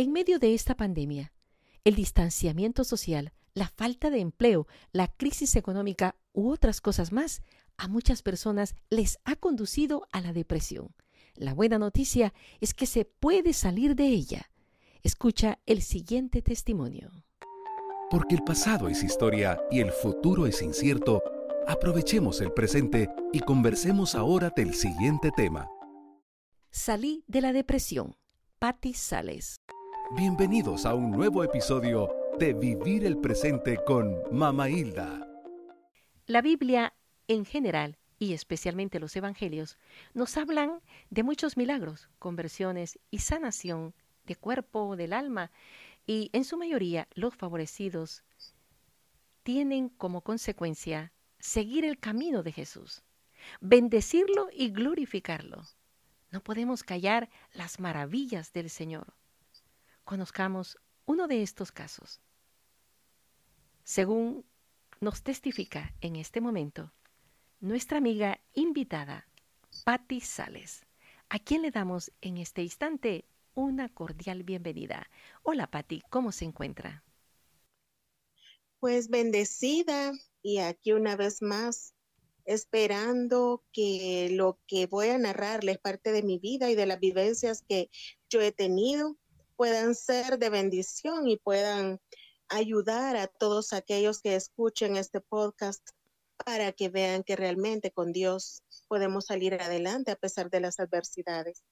En medio de esta pandemia, el distanciamiento social, la falta de empleo, la crisis económica u otras cosas más, a muchas personas les ha conducido a la depresión. La buena noticia es que se puede salir de ella. Escucha el siguiente testimonio. Porque el pasado es historia y el futuro es incierto, aprovechemos el presente y conversemos ahora del siguiente tema. Salí de la depresión. Patti Sales. Bienvenidos a un nuevo episodio de Vivir el Presente con Mama Hilda. La Biblia en general y especialmente los evangelios nos hablan de muchos milagros, conversiones y sanación de cuerpo, del alma, y en su mayoría los favorecidos tienen como consecuencia seguir el camino de Jesús, bendecirlo y glorificarlo. No podemos callar las maravillas del Señor conozcamos uno de estos casos. Según nos testifica en este momento nuestra amiga invitada, Patti Sales, a quien le damos en este instante una cordial bienvenida. Hola Patti, ¿cómo se encuentra? Pues bendecida y aquí una vez más esperando que lo que voy a narrarles parte de mi vida y de las vivencias que yo he tenido puedan ser de bendición y puedan ayudar a todos aquellos que escuchen este podcast para que vean que realmente con Dios podemos salir adelante a pesar de las adversidades.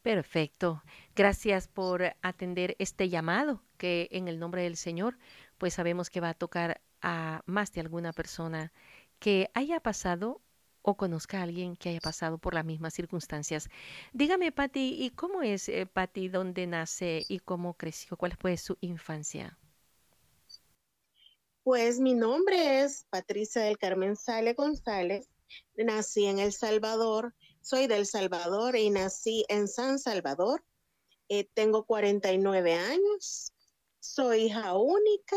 Perfecto. Gracias por atender este llamado que en el nombre del Señor, pues sabemos que va a tocar a más de alguna persona que haya pasado o conozca a alguien que haya pasado por las mismas circunstancias. Dígame, Patti, ¿y cómo es eh, Patti, dónde nace y cómo creció? ¿Cuál fue su infancia? Pues mi nombre es Patricia del Carmen Sale González. Nací en El Salvador, soy del Salvador y nací en San Salvador. Eh, tengo 49 años, soy hija única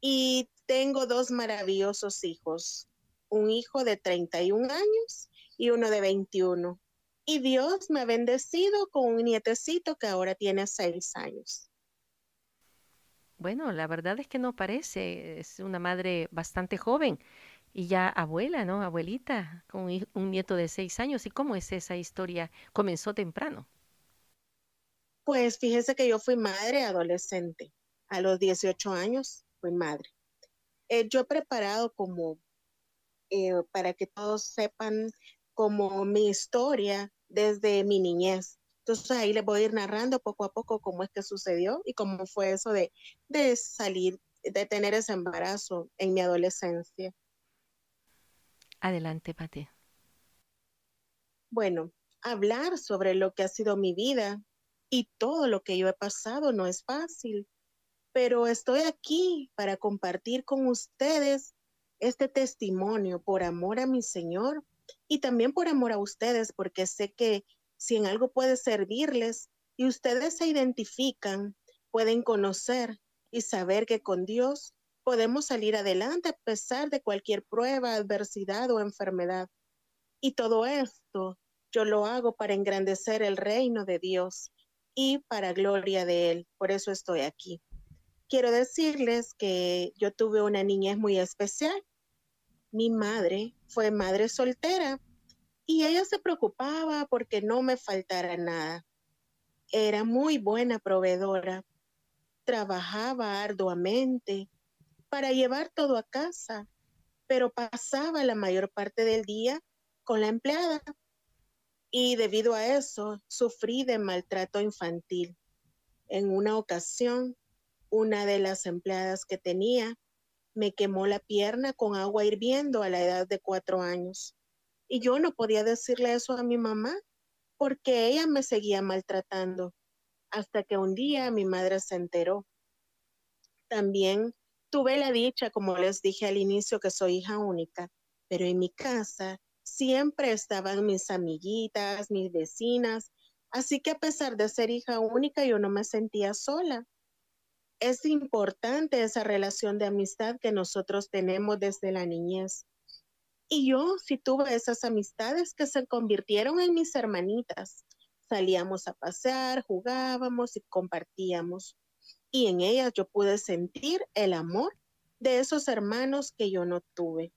y tengo dos maravillosos hijos un hijo de 31 años y uno de 21. Y Dios me ha bendecido con un nietecito que ahora tiene 6 años. Bueno, la verdad es que no parece, es una madre bastante joven y ya abuela, ¿no? Abuelita, con un nieto de 6 años. ¿Y cómo es esa historia? Comenzó temprano. Pues fíjese que yo fui madre adolescente. A los 18 años fui madre. Eh, yo he preparado como eh, para que todos sepan como mi historia desde mi niñez. Entonces ahí les voy a ir narrando poco a poco cómo es que sucedió y cómo fue eso de, de salir, de tener ese embarazo en mi adolescencia. Adelante, Pati. Bueno, hablar sobre lo que ha sido mi vida y todo lo que yo he pasado no es fácil, pero estoy aquí para compartir con ustedes este testimonio por amor a mi Señor y también por amor a ustedes, porque sé que si en algo puede servirles y ustedes se identifican, pueden conocer y saber que con Dios podemos salir adelante a pesar de cualquier prueba, adversidad o enfermedad. Y todo esto yo lo hago para engrandecer el reino de Dios y para gloria de Él. Por eso estoy aquí. Quiero decirles que yo tuve una niñez muy especial mi madre fue madre soltera y ella se preocupaba porque no me faltara nada. Era muy buena proveedora, trabajaba arduamente para llevar todo a casa, pero pasaba la mayor parte del día con la empleada y debido a eso sufrí de maltrato infantil. En una ocasión, una de las empleadas que tenía me quemó la pierna con agua hirviendo a la edad de cuatro años. Y yo no podía decirle eso a mi mamá porque ella me seguía maltratando hasta que un día mi madre se enteró. También tuve la dicha, como les dije al inicio, que soy hija única, pero en mi casa siempre estaban mis amiguitas, mis vecinas, así que a pesar de ser hija única, yo no me sentía sola es importante esa relación de amistad que nosotros tenemos desde la niñez. Y yo sí tuve esas amistades que se convirtieron en mis hermanitas. salíamos a pasear, jugábamos y compartíamos. Y en ellas yo pude sentir el amor de esos hermanos que yo no tuve.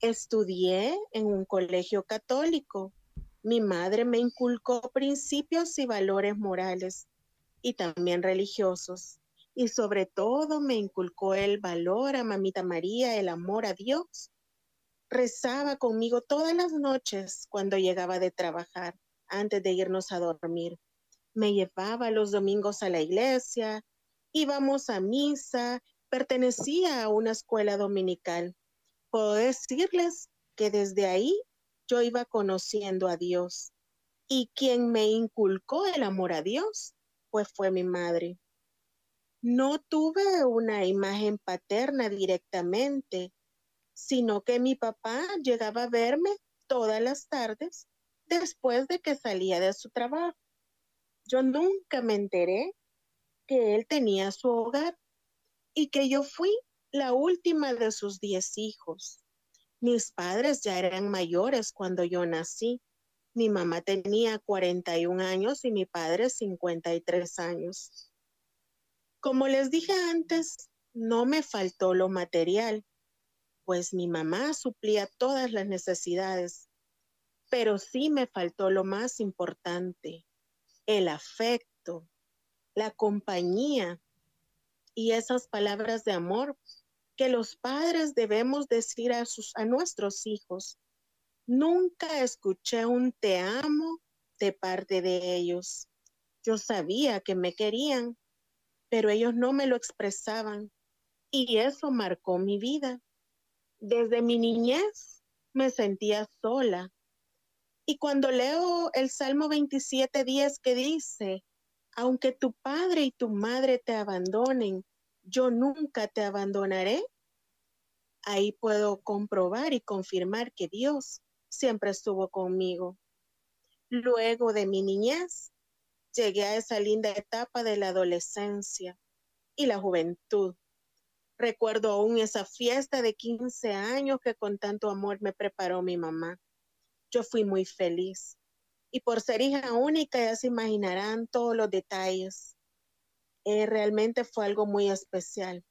Estudié en un colegio católico. Mi madre me inculcó principios y valores morales y también religiosos. Y sobre todo me inculcó el valor a Mamita María, el amor a Dios. Rezaba conmigo todas las noches cuando llegaba de trabajar, antes de irnos a dormir. Me llevaba los domingos a la iglesia, íbamos a misa, pertenecía a una escuela dominical puedo decirles que desde ahí yo iba conociendo a Dios. Y quien me inculcó el amor a Dios, pues fue mi madre. No tuve una imagen paterna directamente, sino que mi papá llegaba a verme todas las tardes después de que salía de su trabajo. Yo nunca me enteré que él tenía su hogar y que yo fui la última de sus diez hijos. Mis padres ya eran mayores cuando yo nací. Mi mamá tenía 41 años y mi padre 53 años. Como les dije antes, no me faltó lo material, pues mi mamá suplía todas las necesidades, pero sí me faltó lo más importante, el afecto, la compañía y esas palabras de amor que los padres debemos decir a, a nuestros hijos. Nunca escuché un te amo de parte de ellos. Yo sabía que me querían, pero ellos no me lo expresaban y eso marcó mi vida. Desde mi niñez me sentía sola. Y cuando leo el Salmo 27.10 que dice, aunque tu padre y tu madre te abandonen, yo nunca te abandonaré, ahí puedo comprobar y confirmar que Dios siempre estuvo conmigo. Luego de mi niñez, llegué a esa linda etapa de la adolescencia y la juventud. Recuerdo aún esa fiesta de 15 años que con tanto amor me preparó mi mamá. Yo fui muy feliz. Y por ser hija única ya se imaginarán todos los detalles. Eh, realmente fue algo muy especial.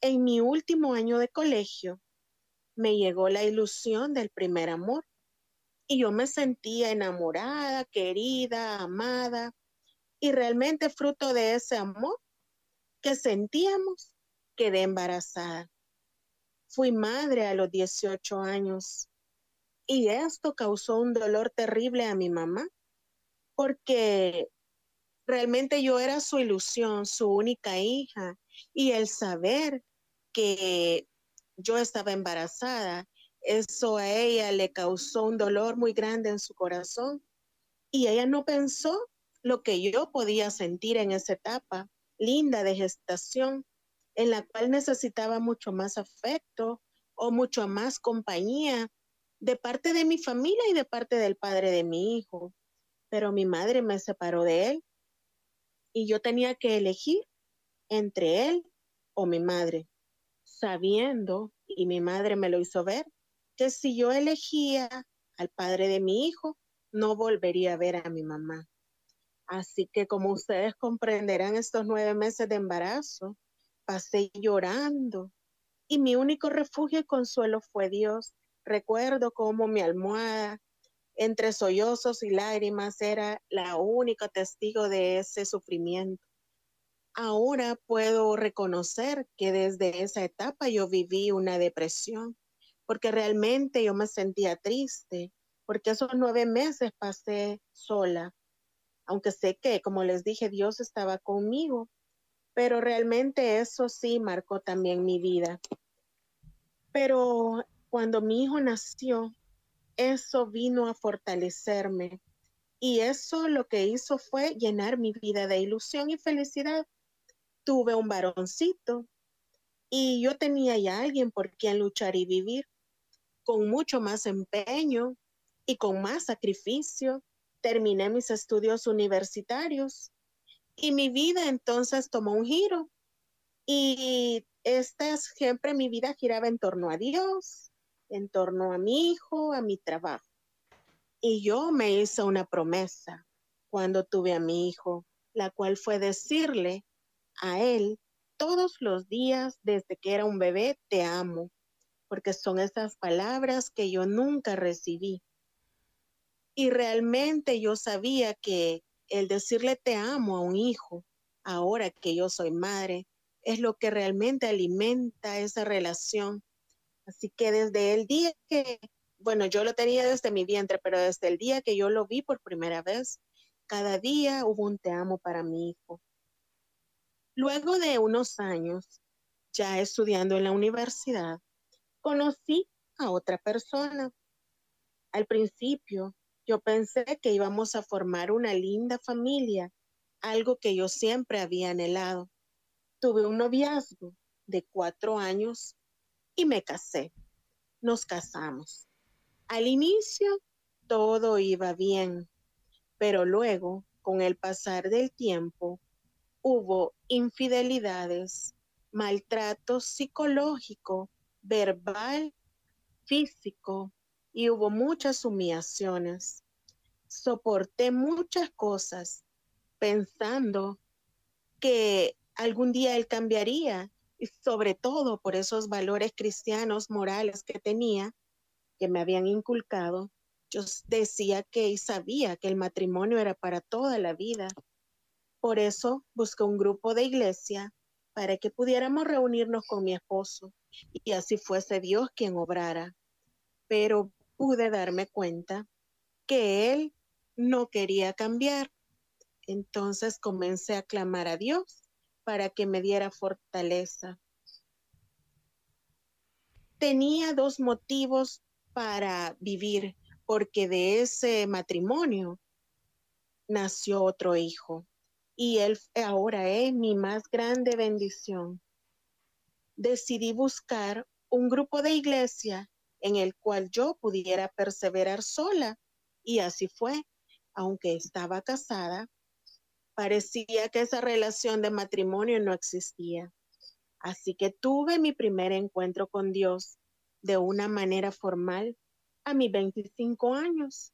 En mi último año de colegio me llegó la ilusión del primer amor y yo me sentía enamorada, querida, amada y realmente fruto de ese amor que sentíamos quedé embarazada. Fui madre a los 18 años y esto causó un dolor terrible a mi mamá porque Realmente yo era su ilusión, su única hija, y el saber que yo estaba embarazada, eso a ella le causó un dolor muy grande en su corazón y ella no pensó lo que yo podía sentir en esa etapa linda de gestación, en la cual necesitaba mucho más afecto o mucho más compañía de parte de mi familia y de parte del padre de mi hijo. Pero mi madre me separó de él y yo tenía que elegir entre él o mi madre, sabiendo, y mi madre me lo hizo ver, que si yo elegía al padre de mi hijo, no volvería a ver a mi mamá. Así que como ustedes comprenderán, estos nueve meses de embarazo, pasé llorando y mi único refugio y consuelo fue Dios. Recuerdo cómo mi almohada entre sollozos y lágrimas era la única testigo de ese sufrimiento. Ahora puedo reconocer que desde esa etapa yo viví una depresión, porque realmente yo me sentía triste, porque esos nueve meses pasé sola, aunque sé que, como les dije, Dios estaba conmigo, pero realmente eso sí marcó también mi vida. Pero cuando mi hijo nació, eso vino a fortalecerme. Y eso lo que hizo fue llenar mi vida de ilusión y felicidad. Tuve un varoncito y yo tenía ya alguien por quien luchar y vivir con mucho más empeño y con más sacrificio. Terminé mis estudios universitarios y mi vida entonces tomó un giro. Y esta siempre mi vida giraba en torno a Dios, en torno a mi hijo, a mi trabajo. Y yo me hice una promesa cuando tuve a mi hijo, la cual fue decirle a él todos los días desde que era un bebé, te amo, porque son esas palabras que yo nunca recibí. Y realmente yo sabía que el decirle te amo a un hijo, ahora que yo soy madre, es lo que realmente alimenta esa relación. Así que desde el día que, bueno, yo lo tenía desde mi vientre, pero desde el día que yo lo vi por primera vez, cada día hubo un te amo para mi hijo. Luego de unos años, ya estudiando en la universidad, conocí a otra persona. Al principio, yo pensé que íbamos a formar una linda familia, algo que yo siempre había anhelado. Tuve un noviazgo de cuatro años y me casé. Nos casamos. Al inicio todo iba bien, pero luego, con el pasar del tiempo, hubo infidelidades, maltrato psicológico, verbal, físico, y hubo muchas humillaciones. Soporté muchas cosas pensando que algún día él cambiaría, y sobre todo por esos valores cristianos morales que tenía, que me habían inculcado. Yo decía que y sabía que el matrimonio era para toda la vida. Por eso busqué un grupo de iglesia para que pudiéramos reunirnos con mi esposo y así fuese Dios quien obrara. Pero pude darme cuenta que él no quería cambiar. Entonces comencé a clamar a Dios para que me diera fortaleza. Tenía dos motivos para vivir, porque de ese matrimonio nació otro hijo y él ahora es mi más grande bendición. Decidí buscar un grupo de iglesia en el cual yo pudiera perseverar sola y así fue. Aunque estaba casada, parecía que esa relación de matrimonio no existía. Así que tuve mi primer encuentro con Dios de una manera formal a mis 25 años.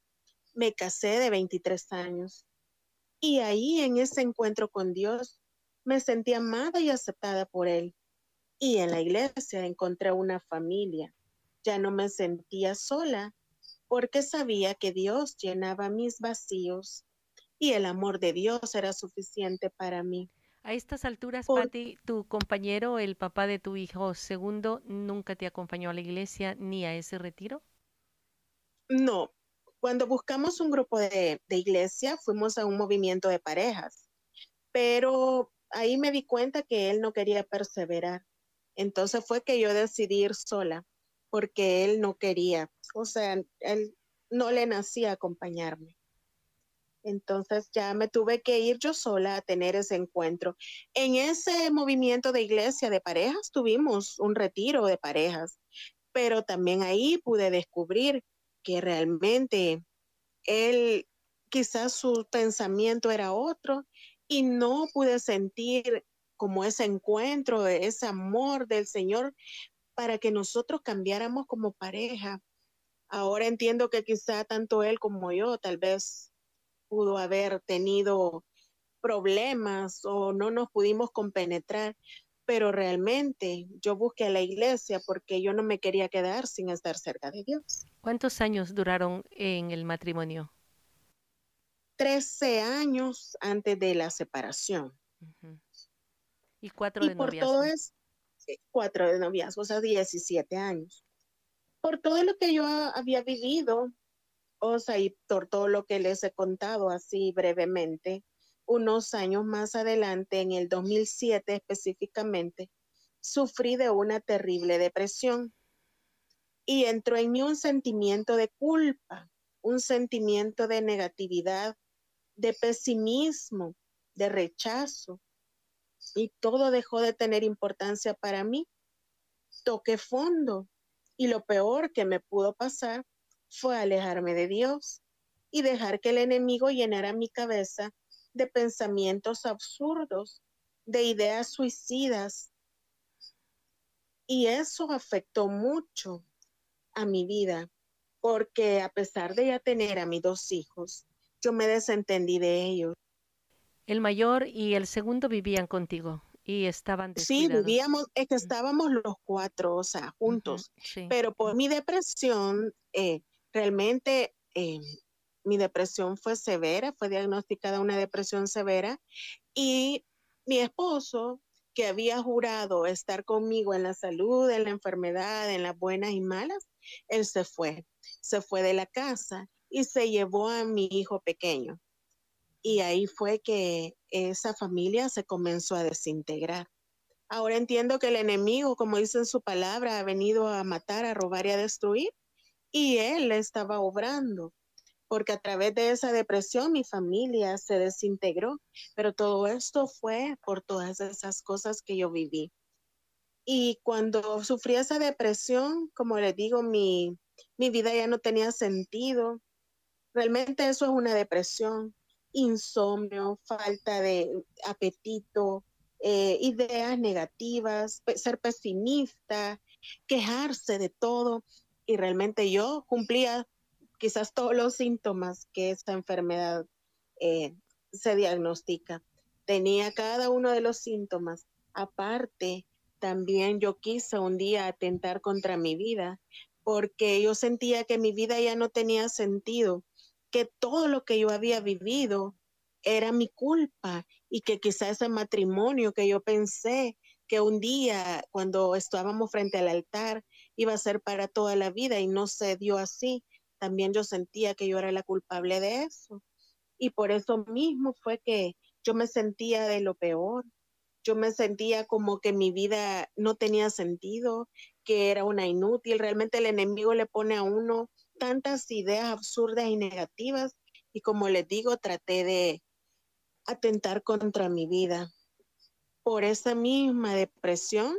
Me casé de 23 años y ahí en ese encuentro con Dios me sentí amada y aceptada por Él. Y en la iglesia encontré una familia. Ya no me sentía sola porque sabía que Dios llenaba mis vacíos y el amor de Dios era suficiente para mí. A estas alturas, Patti, tu compañero, el papá de tu hijo segundo, nunca te acompañó a la iglesia ni a ese retiro? No, cuando buscamos un grupo de, iglesia, fuimos a un movimiento de parejas, pero ahí me di cuenta que él no quería perseverar. Entonces fue que yo decidí ir sola, porque él no quería, o sea, él no le nacía acompañarme. Entonces ya me tuve que ir yo sola a tener ese encuentro. En ese movimiento de iglesia de parejas tuvimos un retiro de parejas, pero también ahí pude descubrir que realmente él quizás su pensamiento era otro y no pude sentir como ese encuentro, ese amor del Señor para que nosotros cambiáramos como pareja. Ahora entiendo que quizá tanto él como yo tal vez pudo haber tenido problemas o no nos pudimos compenetrar, pero realmente yo busqué a la iglesia porque yo no me quería quedar sin estar cerca de Dios. ¿Cuántos años duraron en el matrimonio? Trece años antes de la separación. Y cuatro de por Todo es, cuatro de noviazgo, o sea, 17 años. Por todo lo que yo había vivido, o sea, y por todo lo que les he contado así brevemente, unos años más adelante, en el 2007 específicamente, sufrí de una terrible depresión. Y entró en mí un sentimiento de culpa, un sentimiento de negatividad, de pesimismo, de rechazo, y todo dejó de tener importancia para mí. Toqué fondo y lo peor que me pudo pasar fue alejarme de Dios y dejar que el enemigo llenara mi cabeza de pensamientos absurdos, de ideas suicidas. Y eso afectó mucho a mi vida, porque a pesar de ya tener a mis dos hijos, yo me desentendí de ellos. El mayor y el segundo vivían contigo y estaban Sí, vivíamos, es que estábamos los cuatro, o sea, juntos. Pero por mi depresión, eh, realmente eh, mi depresión fue severa, fue diagnosticada una depresión severa y mi esposo, que había jurado estar conmigo en la salud, en la enfermedad, en las buenas y malas, él se fue, se fue de la casa y se llevó a mi hijo pequeño. Y ahí fue que esa familia se comenzó a desintegrar. Ahora entiendo que el enemigo, como dice en su palabra, ha venido a matar, a robar y a destruir. Y él estaba obrando porque a través de esa depresión mi familia se desintegró, pero todo esto fue por todas esas cosas que yo viví. Y cuando sufrí esa depresión, como les digo, mi, vida ya no tenía sentido. Realmente eso es una depresión, insomnio, falta de apetito, eh, ideas negativas, ser pesimista, quejarse de todo. Y realmente yo cumplía quizás todos los síntomas que esta enfermedad eh, se diagnostica. Tenía cada uno de los síntomas. Aparte, también yo quise un día atentar contra mi vida porque yo sentía que mi vida ya no tenía sentido, que todo lo que yo había vivido era mi culpa y que quizás ese matrimonio que yo pensé que un día cuando estábamos frente al altar iba a ser para toda la vida y no se dio así también yo sentía que yo era la culpable de eso. Y por eso mismo fue que yo me sentía de lo peor. Yo me sentía como que mi vida no tenía sentido, que era una inútil. Realmente el enemigo le pone a uno tantas ideas absurdas y negativas. Y como les digo, traté de atentar contra mi vida. Por esa misma depresión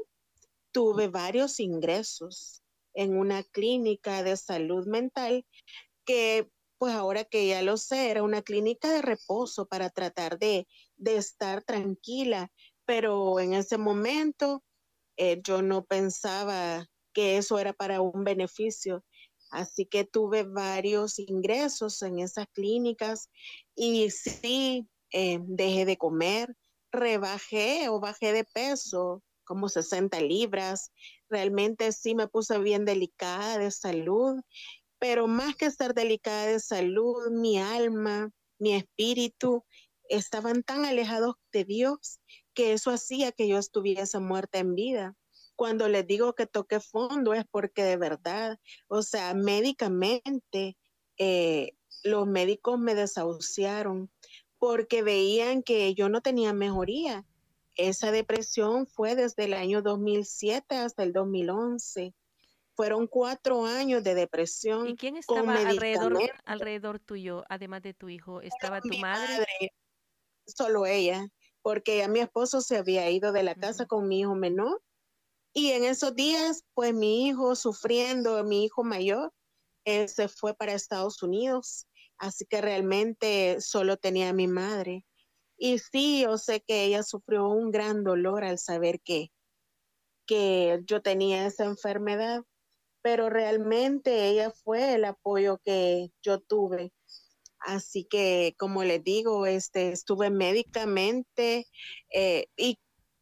tuve varios ingresos en una clínica de salud mental que pues ahora que ya lo sé, era una clínica de reposo para tratar de, estar tranquila, pero en ese momento eh, yo no pensaba que eso era para un beneficio. Así que tuve varios ingresos en esas clínicas y sí, eh, dejé de comer, rebajé o bajé de peso como 60 libras. Realmente sí me puse bien delicada de salud, pero más que estar delicada de salud, mi alma, mi espíritu estaban tan alejados de Dios que eso hacía que yo estuviese muerta en vida. Cuando les digo que toqué fondo es porque de verdad, o sea, médicamente, eh, los médicos me desahuciaron porque veían que yo no tenía mejoría esa depresión fue desde el año 2007 hasta el 2011. Fueron cuatro años de depresión. ¿Y quién estaba alrededor, alrededor tuyo, además de tu hijo? ¿Estaba tu madre? Solo ella, porque a mi esposo se había ido de la casa con mi hijo menor. Y en esos días, pues mi hijo sufriendo, mi hijo mayor, él se fue para Estados Unidos. Así que realmente solo tenía a mi madre. Y sí, yo sé que ella sufrió un gran dolor al saber que, que yo tenía esa enfermedad, pero realmente ella fue el apoyo que yo tuve. Así que, como les digo, este, estuve médicamente eh, y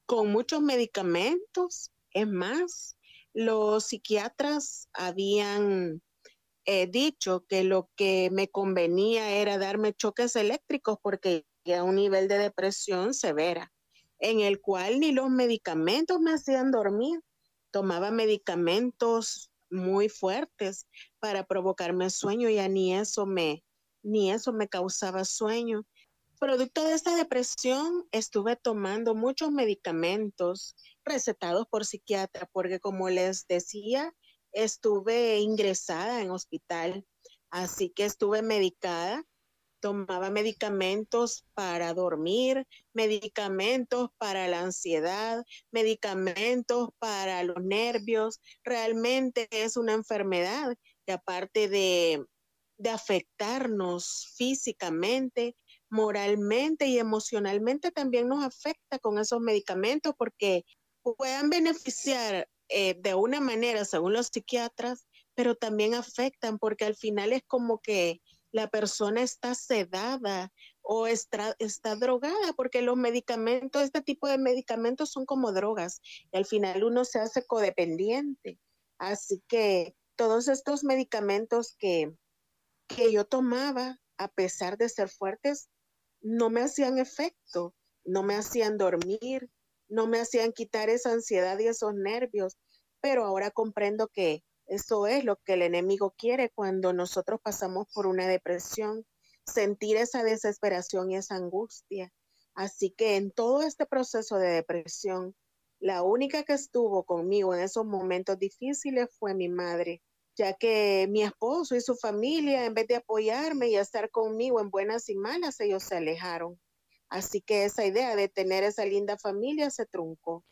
con muchos medicamentos. Es más, los psiquiatras habían eh, dicho que lo que me convenía era darme choques eléctricos porque a un nivel de depresión severa, en el cual ni los medicamentos me hacían dormir. Tomaba medicamentos muy fuertes para provocarme sueño, ya ni eso me, ni eso me causaba sueño. Producto de esta depresión, estuve tomando muchos medicamentos recetados por psiquiatra, porque como les decía, estuve ingresada en hospital, así que estuve medicada tomaba medicamentos para dormir, medicamentos para la ansiedad, medicamentos para los nervios. Realmente es una enfermedad que aparte de, afectarnos físicamente, moralmente y emocionalmente, también nos afecta con esos medicamentos porque puedan beneficiar eh, de una manera según los psiquiatras, pero también afectan porque al final es como que la persona está sedada o está, está, drogada, porque los medicamentos, este tipo de medicamentos son como drogas y al final uno se hace codependiente. Así que todos estos medicamentos que, que yo tomaba, a pesar de ser fuertes, no me hacían efecto, no me hacían dormir, no me hacían quitar esa ansiedad y esos nervios, pero ahora comprendo que eso es lo que el enemigo quiere cuando nosotros pasamos por una depresión, sentir esa desesperación y esa angustia. Así que en todo este proceso de depresión, la única que estuvo conmigo en esos momentos difíciles fue mi madre, ya que mi esposo y su familia, en vez de apoyarme y estar conmigo en buenas y malas, ellos se alejaron. Así que esa idea de tener esa linda familia se truncó.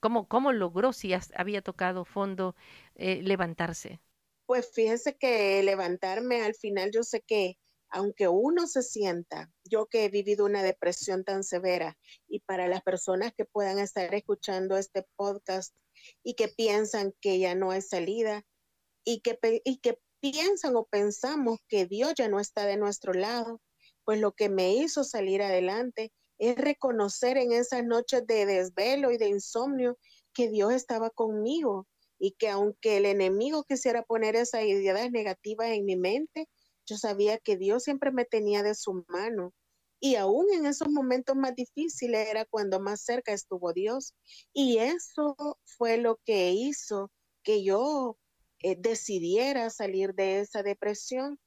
¿Cómo, cómo logró, si había tocado fondo, eh, levantarse? Pues fíjese que levantarme al final yo sé que aunque uno se sienta, yo que he vivido una depresión tan severa y para las personas que puedan estar escuchando este podcast y que piensan que ya no hay salida y que, y que piensan o pensamos que Dios ya no está de nuestro lado, pues lo que me hizo salir adelante es reconocer en esas noches de desvelo y de insomnio que Dios estaba conmigo y que aunque el enemigo quisiera poner esas ideas negativas en mi mente, yo sabía que Dios siempre me tenía de su mano. Y aún en esos momentos más difíciles era cuando más cerca estuvo Dios. Y eso fue lo que hizo que yo eh, decidiera salir de esa depresión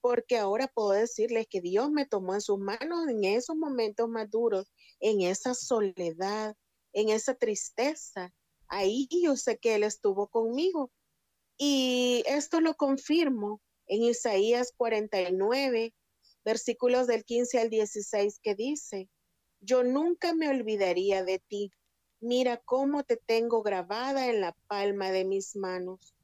porque ahora puedo decirles que Dios me tomó en sus manos en esos momentos más duros, en esa soledad, en esa tristeza. Ahí yo sé que Él estuvo conmigo. Y esto lo confirmo en Isaías 49, versículos del 15 al 16, que dice, yo nunca me olvidaría de ti. Mira cómo te tengo grabada en la palma de mis manos.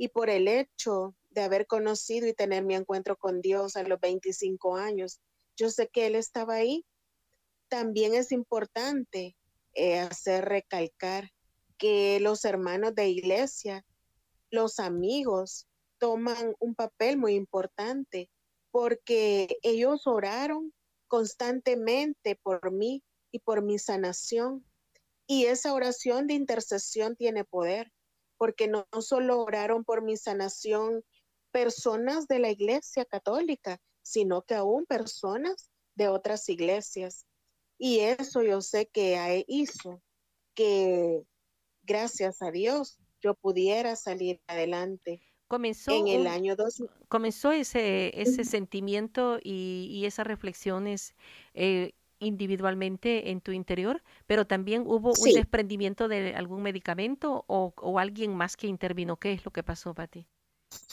Y por el hecho de haber conocido y tener mi encuentro con Dios a los 25 años. Yo sé que Él estaba ahí. También es importante eh, hacer recalcar que los hermanos de iglesia, los amigos, toman un papel muy importante porque ellos oraron constantemente por mí y por mi sanación. Y esa oración de intercesión tiene poder, porque no, no solo oraron por mi sanación personas de la iglesia católica, sino que aún personas de otras iglesias. Y eso yo sé que hizo que, gracias a Dios, yo pudiera salir adelante. Comenzó en el año 2000. Comenzó ese, ese sentimiento y, esas reflexiones eh, individualmente en tu interior, pero también hubo un desprendimiento de algún medicamento o, o, alguien más que intervino. ¿Qué es lo que pasó, Pati?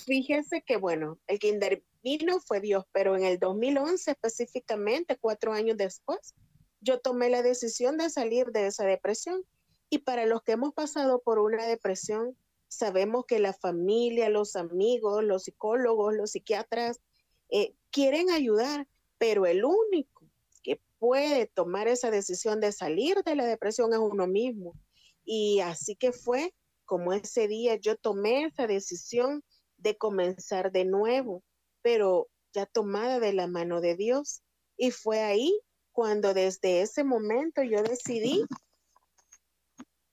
Fíjese que, bueno, el que intervino fue Dios, pero en el 2011 específicamente, cuatro años después, yo tomé la decisión de salir de esa depresión. Y para los que hemos pasado por una depresión, sabemos que la familia, los amigos, los psicólogos, los psiquiatras eh, quieren ayudar, pero el único puede tomar esa decisión de salir de la depresión es uno mismo. Y así que fue como ese día yo tomé esa decisión de comenzar de nuevo, pero ya tomada de la mano de Dios. Y fue ahí cuando desde ese momento yo decidí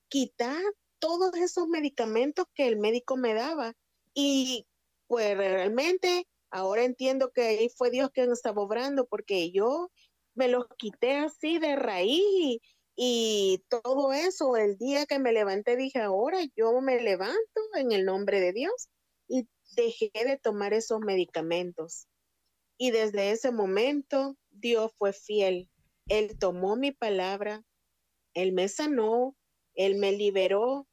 quitar todos esos medicamentos que el médico me daba. Y pues realmente ahora entiendo que ahí fue Dios quien estaba obrando porque yo me los quité así de raíz y todo eso, el día que me levanté dije, ahora yo me levanto en el nombre de Dios y dejé de tomar esos medicamentos. Y desde ese momento Dios fue fiel. Él tomó mi palabra, Él me sanó, Él me liberó,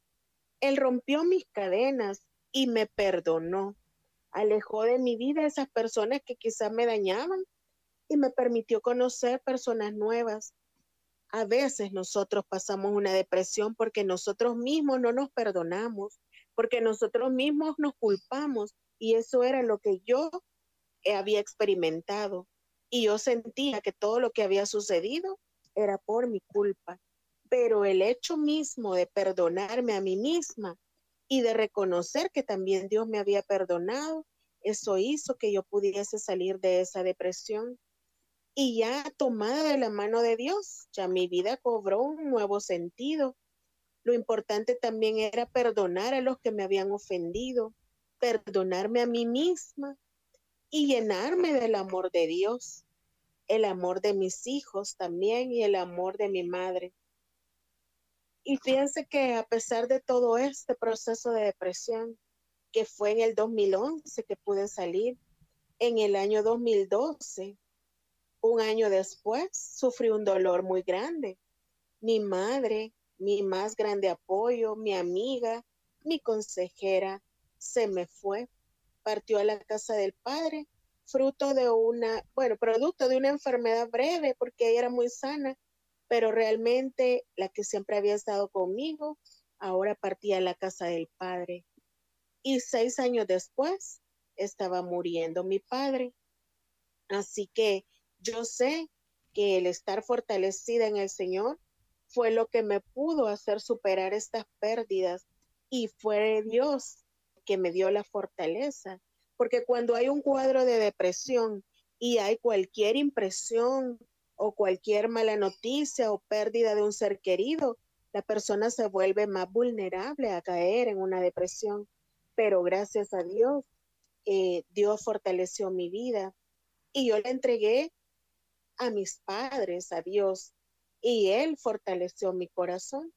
Él rompió mis cadenas y me perdonó. Alejó de mi vida esas personas que quizás me dañaban y me permitió conocer personas nuevas. A veces nosotros pasamos una depresión porque nosotros mismos no nos perdonamos, porque nosotros mismos nos culpamos y eso era lo que yo había experimentado y yo sentía que todo lo que había sucedido era por mi culpa. Pero el hecho mismo de perdonarme a mí misma y de reconocer que también Dios me había perdonado, eso hizo que yo pudiese salir de esa depresión. Y ya tomada de la mano de Dios, ya mi vida cobró un nuevo sentido. Lo importante también era perdonar a los que me habían ofendido, perdonarme a mí misma y llenarme del amor de Dios, el amor de mis hijos también y el amor de mi madre. Y fíjense que a pesar de todo este proceso de depresión, que fue en el 2011 que pude salir, en el año 2012, un año después, sufrí un dolor muy grande. Mi madre, mi más grande apoyo, mi amiga, mi consejera, se me fue, partió a la casa del padre, fruto de una, bueno, producto de una enfermedad breve, porque ella era muy sana, pero realmente la que siempre había estado conmigo, ahora partía a la casa del padre. Y seis años después estaba muriendo mi padre. Así que yo sé que el estar fortalecida en el Señor fue lo que me pudo hacer superar estas pérdidas y fue Dios que me dio la fortaleza. Porque cuando hay un cuadro de depresión y hay cualquier impresión o cualquier mala noticia o pérdida de un ser querido, la persona se vuelve más vulnerable a caer en una depresión. Pero gracias a Dios, eh, Dios fortaleció mi vida y yo le entregué a mis padres, a Dios, y Él fortaleció mi corazón.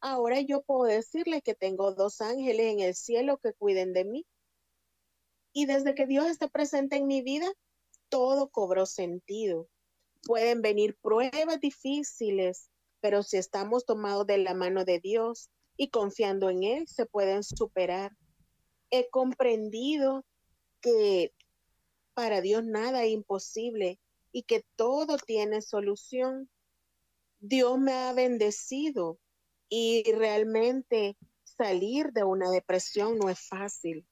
Ahora yo puedo decirle que tengo dos ángeles en el cielo que cuiden de mí. Y desde que Dios está presente en mi vida, todo cobró sentido pueden venir pruebas difíciles, pero si estamos tomados de la mano de Dios y confiando en Él, se pueden superar. He comprendido que para Dios nada es imposible y que todo tiene solución. Dios me ha bendecido y realmente salir de una depresión no es fácil.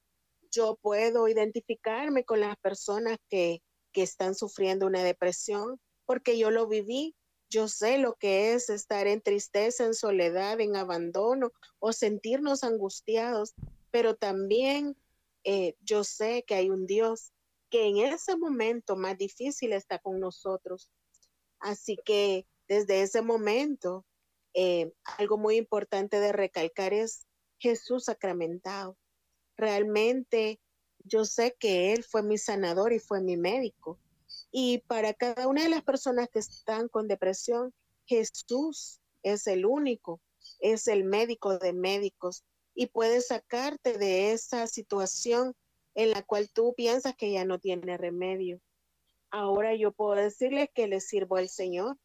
Yo puedo identificarme con las personas que, que están sufriendo una depresión porque yo lo viví. Yo sé lo que es estar en tristeza, en soledad, en abandono o sentirnos angustiados, pero también eh, yo sé que hay un Dios que en ese momento más difícil está con nosotros. Así que desde ese momento, eh, algo muy importante de recalcar es Jesús sacramentado. Realmente yo sé que Él fue mi sanador y fue mi médico. Y para cada una de las personas que están con depresión, Jesús es el único, es el médico de médicos y puede sacarte de esa situación en la cual tú piensas que ya no tiene remedio. Ahora yo puedo decirles que le sirvo al Señor,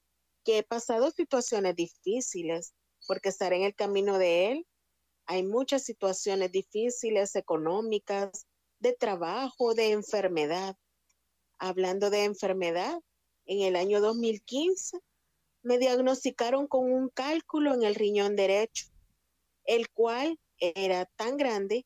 que he pasado situaciones difíciles, porque estar en el camino de Él, hay muchas situaciones difíciles económicas, de trabajo, de enfermedad hablando de enfermedad, en el año 2015 me diagnosticaron con un cálculo en el riñón derecho, el cual era tan grande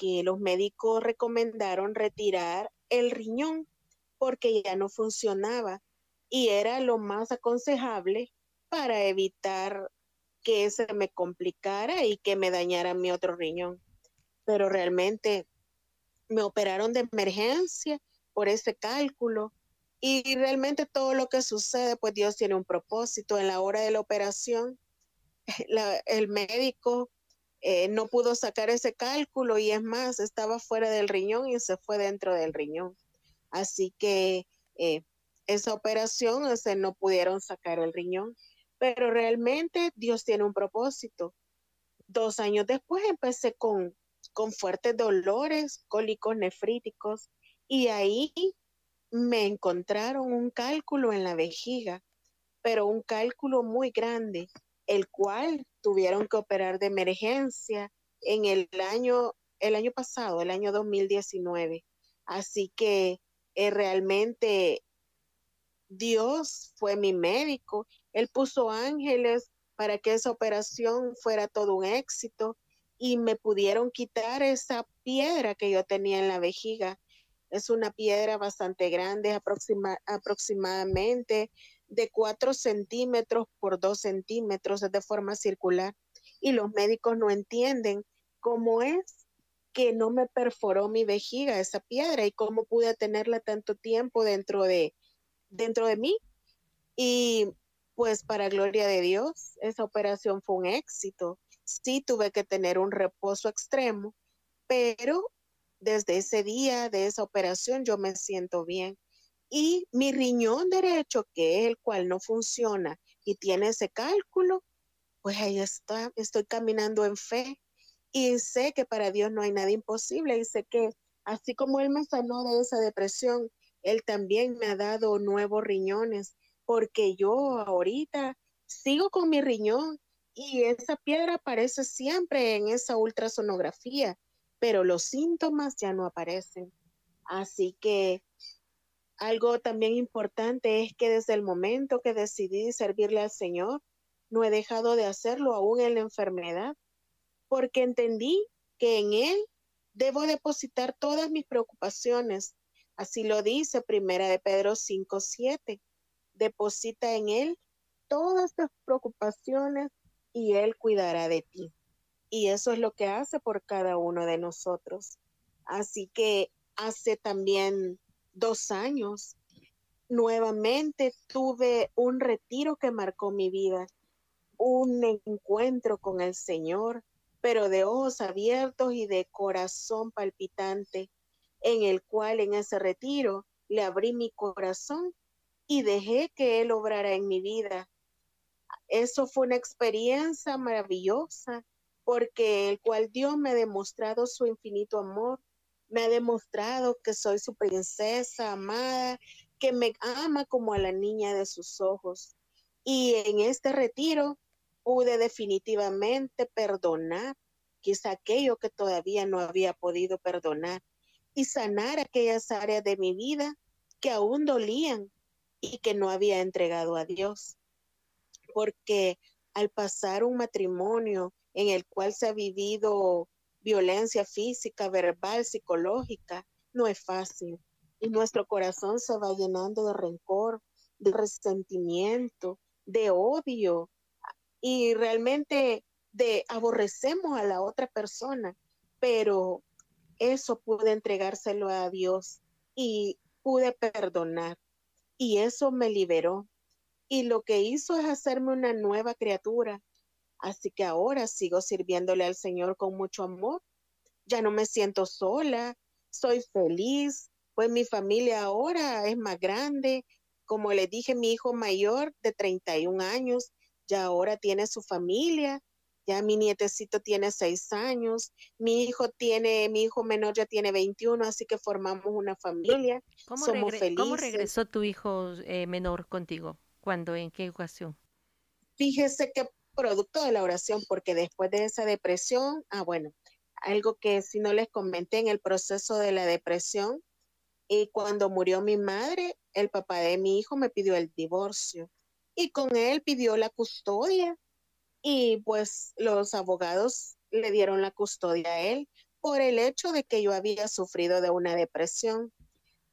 que los médicos recomendaron retirar el riñón porque ya no funcionaba y era lo más aconsejable para evitar que se me complicara y que me dañara mi otro riñón. Pero realmente me operaron de emergencia por ese cálculo. Y realmente todo lo que sucede, pues Dios tiene un propósito. En la hora de la operación, el médico eh, no pudo sacar ese cálculo y es más, estaba fuera del riñón y se fue dentro del riñón. Así que eh, esa operación, o no pudieron sacar el riñón. Pero realmente Dios tiene un propósito. Dos años después empecé con, con fuertes dolores, cólicos nefríticos, y ahí me encontraron un cálculo en la vejiga, pero un cálculo muy grande, el cual tuvieron que operar de emergencia en el año, el año pasado, el año 2019. Así que eh, realmente Dios fue mi médico. Él puso ángeles para que esa operación fuera todo un éxito y me pudieron quitar esa piedra que yo tenía en la vejiga es una piedra bastante grande, aproximadamente de 4 centímetros por 2 centímetros, es de forma circular. Y los médicos no entienden cómo es que no me perforó mi vejiga esa piedra y cómo pude tenerla tanto tiempo dentro de, dentro de mí. Y pues para gloria de Dios, esa operación fue un éxito. Sí tuve que tener un reposo extremo, pero desde ese día de esa operación yo me siento bien. Y mi riñón derecho, que el cual no funciona y tiene ese cálculo, pues ahí está, estoy caminando en fe y sé que para Dios no hay nada imposible y sé que así como Él me sanó de esa depresión, Él también me ha dado nuevos riñones, porque yo ahorita sigo con mi riñón y esa piedra aparece siempre en esa ultrasonografía, pero los síntomas ya no aparecen. Así que algo también importante es que desde el momento que decidí servirle al Señor, no he dejado de hacerlo aún en la enfermedad, porque entendí que en Él debo depositar todas mis preocupaciones. Así lo dice Primera de Pedro 5:7. Deposita en Él todas tus preocupaciones y Él cuidará de ti. Y eso es lo que hace por cada uno de nosotros. Así que hace también dos años, nuevamente tuve un retiro que marcó mi vida un encuentro con el Señor, pero de ojos abiertos y de corazón palpitante, en el cual en ese retiro le abrí mi corazón y dejé que Él obrara en mi vida. Eso fue una experiencia maravillosa, porque el cual Dios me ha demostrado su infinito amor, me ha demostrado que soy su princesa amada, que me ama como a la niña de sus ojos. Y en este retiro pude definitivamente perdonar quizá aquello que todavía no había podido perdonar y sanar aquellas áreas de mi vida que aún dolían y que no había entregado a Dios. Porque al pasar un matrimonio en el cual se ha vivido violencia física, verbal, psicológica, no es fácil. Y nuestro corazón se va llenando de rencor, de resentimiento, de odio, y realmente de aborrecemos a la otra persona, pero eso pude entregárselo a Dios y pude perdonar y eso me liberó. Y lo que hizo es hacerme una nueva criatura. Así que ahora sigo sirviéndole al Señor con mucho amor. Ya no me siento sola, soy feliz, pues mi familia ahora es más grande. Como le dije, mi hijo mayor de 31 años ya ahora tiene su familia, ya mi nietecito tiene seis años, mi hijo tiene, mi hijo menor ya tiene 21, así que formamos una familia. ¿Cómo, Somos felices. ¿cómo regresó tu hijo eh, menor contigo? ¿Cuándo? ¿En qué ocasión? Fíjese que producto de la oración, porque después de esa depresión, ah, bueno, algo que si no les comenté en el proceso de la depresión, y cuando murió mi madre, el papá de mi hijo me pidió el divorcio y con él pidió la custodia y pues los abogados le dieron la custodia a él por el hecho de que yo había sufrido de una depresión.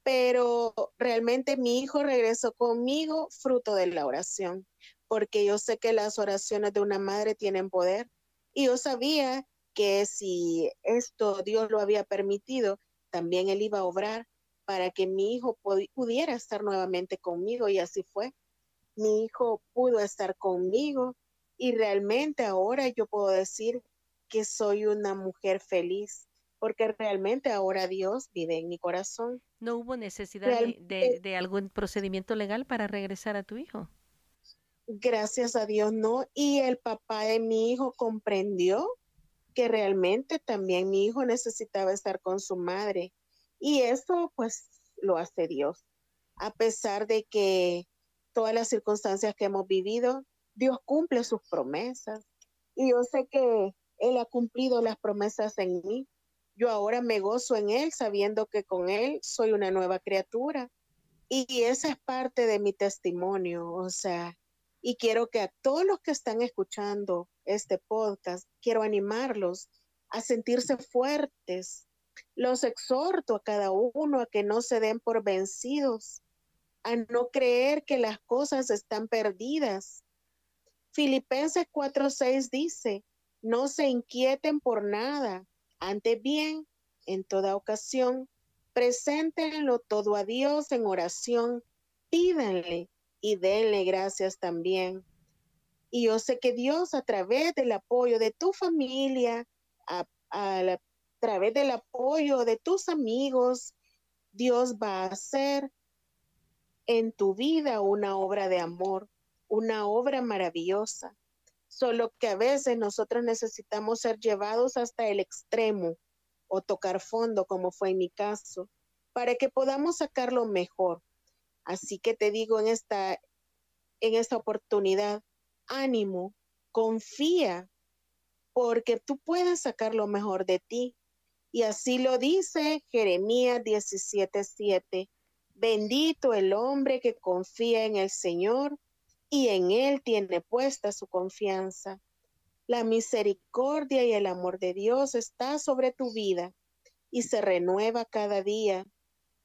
Pero realmente mi hijo regresó conmigo fruto de la oración, porque yo sé que las oraciones de una madre tienen poder y yo sabía que si esto Dios lo había permitido, también él iba a obrar para que mi hijo pudiera estar nuevamente conmigo y así fue mi hijo pudo estar conmigo y realmente ahora yo puedo decir que soy una mujer feliz porque realmente ahora Dios vive en mi corazón. ¿No hubo necesidad de, algún procedimiento legal para regresar a tu hijo? Gracias a Dios no. Y el papá de mi hijo comprendió que realmente también mi hijo necesitaba estar con su madre. Y eso pues lo hace Dios. A pesar de que todas las circunstancias que hemos vivido, Dios cumple sus promesas. Y yo sé que Él ha cumplido las promesas en mí. Yo ahora me gozo en Él sabiendo que con Él soy una nueva criatura. Y esa es parte de mi testimonio, o sea, y quiero que a todos los que están escuchando este podcast, quiero animarlos a sentirse fuertes. Los exhorto a cada uno a que no se den por vencidos, a no creer que las cosas están perdidas. Filipenses 4:6 dice, no se inquieten por nada, Antes bien, en toda ocasión, preséntenlo todo a Dios en oración, pídanle y denle gracias también. Y yo sé que Dios a través del apoyo de tu familia, a, a través del apoyo de tus amigos, Dios va a hacer en tu vida una obra de amor, una obra maravillosa. Solo que a veces nosotros necesitamos ser llevados hasta el extremo o tocar fondo, como fue en mi caso, para que podamos sacar lo mejor. Así que te digo en esta, en esta oportunidad, ánimo, confía, porque tú puedes sacar lo mejor de ti. Y así lo dice Jeremías 17:7. Bendito el hombre que confía en el Señor y en Él tiene puesta su confianza. La misericordia y el amor de Dios está sobre tu vida y se renueva cada día.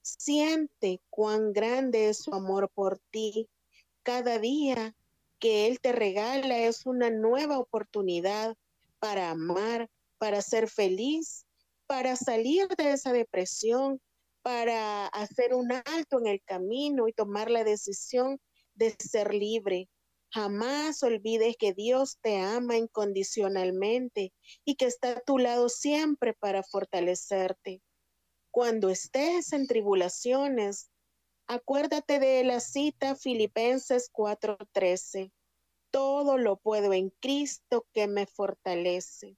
Siente cuán grande es su amor por ti. Cada día que Él te regala es una nueva oportunidad para amar, para ser feliz, para salir de esa depresión, para hacer un alto en el camino y tomar la decisión de ser libre. Jamás olvides que Dios te ama incondicionalmente y que está a tu lado siempre para fortalecerte. Cuando estés en tribulaciones, acuérdate de la cita Filipenses 4:13. Todo lo puedo en Cristo que me fortalece.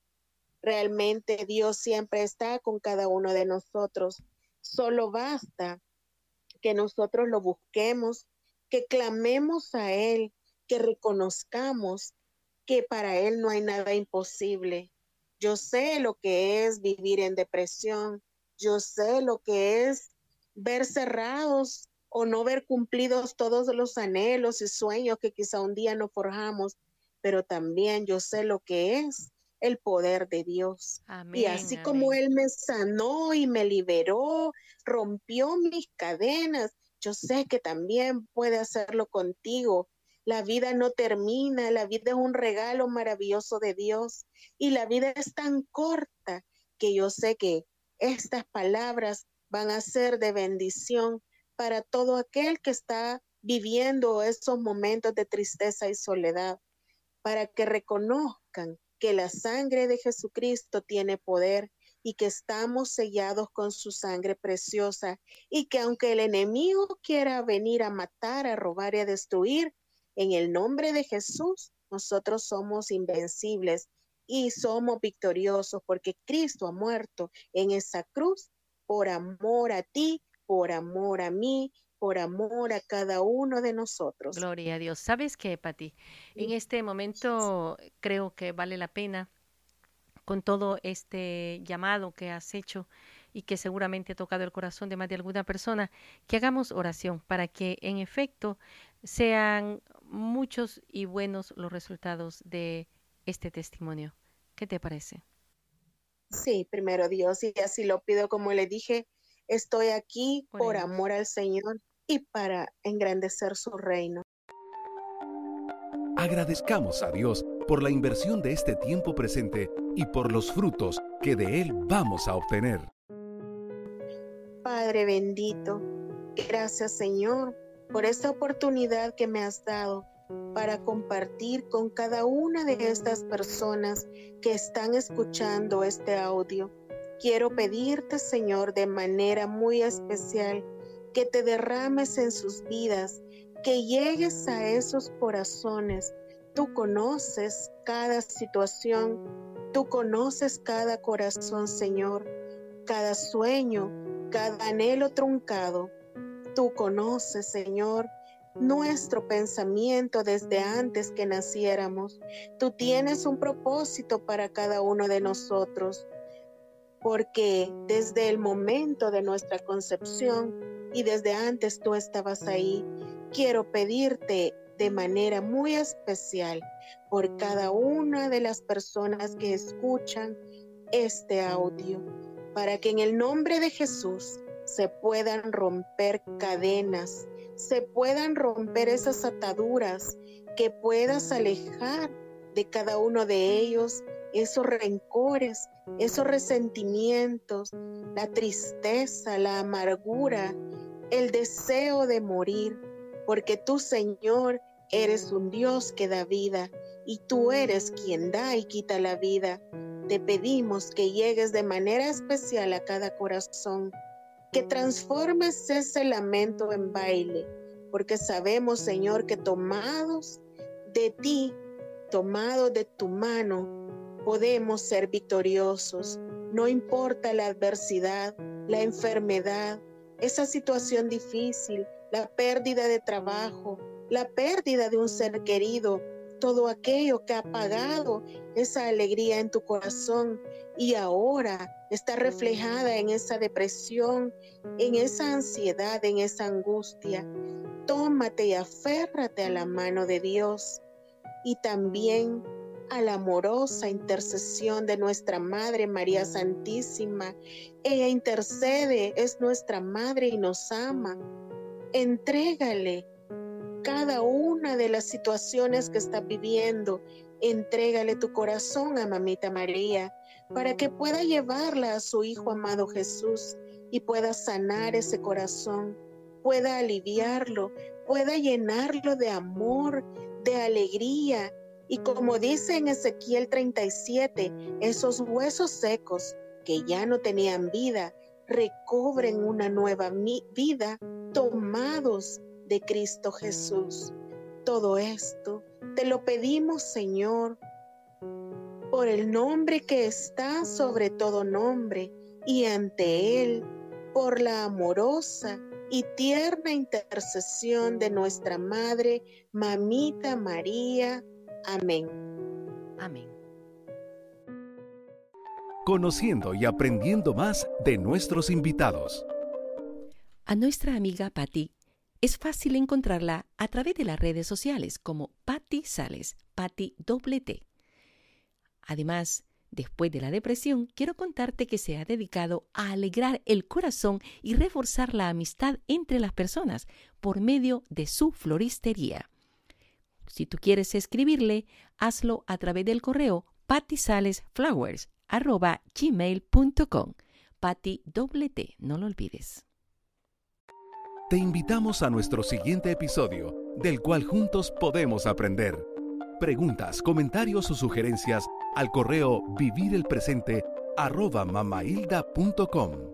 Realmente Dios siempre está con cada uno de nosotros Solo basta que nosotros lo busquemos, que clamemos a Él, que reconozcamos que para Él no hay nada imposible. Yo sé lo que es vivir en depresión, yo sé lo que es ver cerrados o no ver cumplidos todos los anhelos y sueños que quizá un día nos forjamos, pero también yo sé lo que es el poder de Dios. y así como Él me sanó y me liberó, rompió mis cadenas, yo sé que también puede hacerlo contigo. La vida no termina, la vida es un regalo maravilloso de Dios y la vida es tan corta que yo sé que estas palabras van a ser de bendición para todo aquel que está viviendo esos momentos de tristeza y soledad, para que reconozcan que la sangre de Jesucristo tiene poder y que estamos sellados con su sangre preciosa y que aunque el enemigo quiera venir a matar, a robar y a destruir, en el nombre de Jesús nosotros somos invencibles y somos victoriosos porque Cristo ha muerto en esa cruz por amor a ti, por amor a mí por amor a cada uno de nosotros. Gloria a Dios. ¿Sabes qué, Pati? En este momento creo que vale la pena con todo este llamado que has hecho y que seguramente ha tocado el corazón de más de alguna persona, que hagamos oración para que en efecto sean muchos y buenos los resultados de este testimonio. ¿Qué te parece? Sí, primero Dios, y así lo pido como le dije, estoy aquí por amor al Señor y para engrandecer su reino. Agradezcamos a Dios por la inversión de este tiempo presente y por los frutos que de Él vamos a obtener. Padre bendito, gracias Señor por esta oportunidad que me has dado para compartir con cada una de estas personas que están escuchando este audio. Quiero pedirte, Señor, de manera muy especial, que te derrames en sus vidas, que llegues a esos corazones. Tú conoces cada situación, tú conoces cada corazón, Señor, cada sueño, cada anhelo truncado. Tú conoces, Señor, nuestro pensamiento desde antes que naciéramos. Tú tienes un propósito para cada uno de nosotros, porque desde el momento de nuestra concepción, y desde antes tú estabas ahí. Quiero pedirte de manera muy especial por cada una de las personas que escuchan este audio, para que en el nombre de Jesús se puedan romper cadenas, se puedan romper esas ataduras, que puedas alejar de cada uno de ellos esos rencores, esos resentimientos, la tristeza, la amargura, el deseo de morir, porque tú, Señor, eres un Dios que da vida y tú eres quien da y quita la vida. Te pedimos que llegues de manera especial a cada corazón, que transformes ese lamento en baile, porque sabemos, Señor, que tomados de ti, tomados de tu mano, podemos ser victoriosos. No importa la adversidad, la enfermedad, esa situación difícil, la pérdida de trabajo, la pérdida de un ser querido, todo aquello que ha apagado esa alegría en tu corazón y ahora está reflejada en esa depresión, en esa ansiedad, en esa angustia. Tómate y aférrate a la mano de Dios y también a la amorosa intercesión de nuestra Madre María Santísima. Ella intercede, es nuestra Madre y nos ama. Entrégale cada una de las situaciones que está viviendo. Entrégale tu corazón a Mamita María para que pueda llevarla a su Hijo amado Jesús y pueda sanar ese corazón, pueda aliviarlo, pueda llenarlo de amor, de alegría. Y como dice en Ezequiel 37, esos huesos secos que ya no tenían vida, recobren una nueva vida tomados de Cristo Jesús. Todo esto te lo pedimos, Señor, por el nombre que está sobre todo nombre y ante Él, por la amorosa y tierna intercesión de nuestra Madre, Mamita María. Amén. Amén. Conociendo y aprendiendo más de nuestros invitados. A nuestra amiga Patti es fácil encontrarla a través de las redes sociales como Patti Sales, Patti T. Además, después de la depresión, quiero contarte que se ha dedicado a alegrar el corazón y reforzar la amistad entre las personas por medio de su floristería. Si tú quieres escribirle, hazlo a través del correo patisalesflowers.gmail.com Patti T, no lo olvides. Te invitamos a nuestro siguiente episodio, del cual juntos podemos aprender. Preguntas, comentarios o sugerencias al correo vivirelpresente arroba mamailda.com.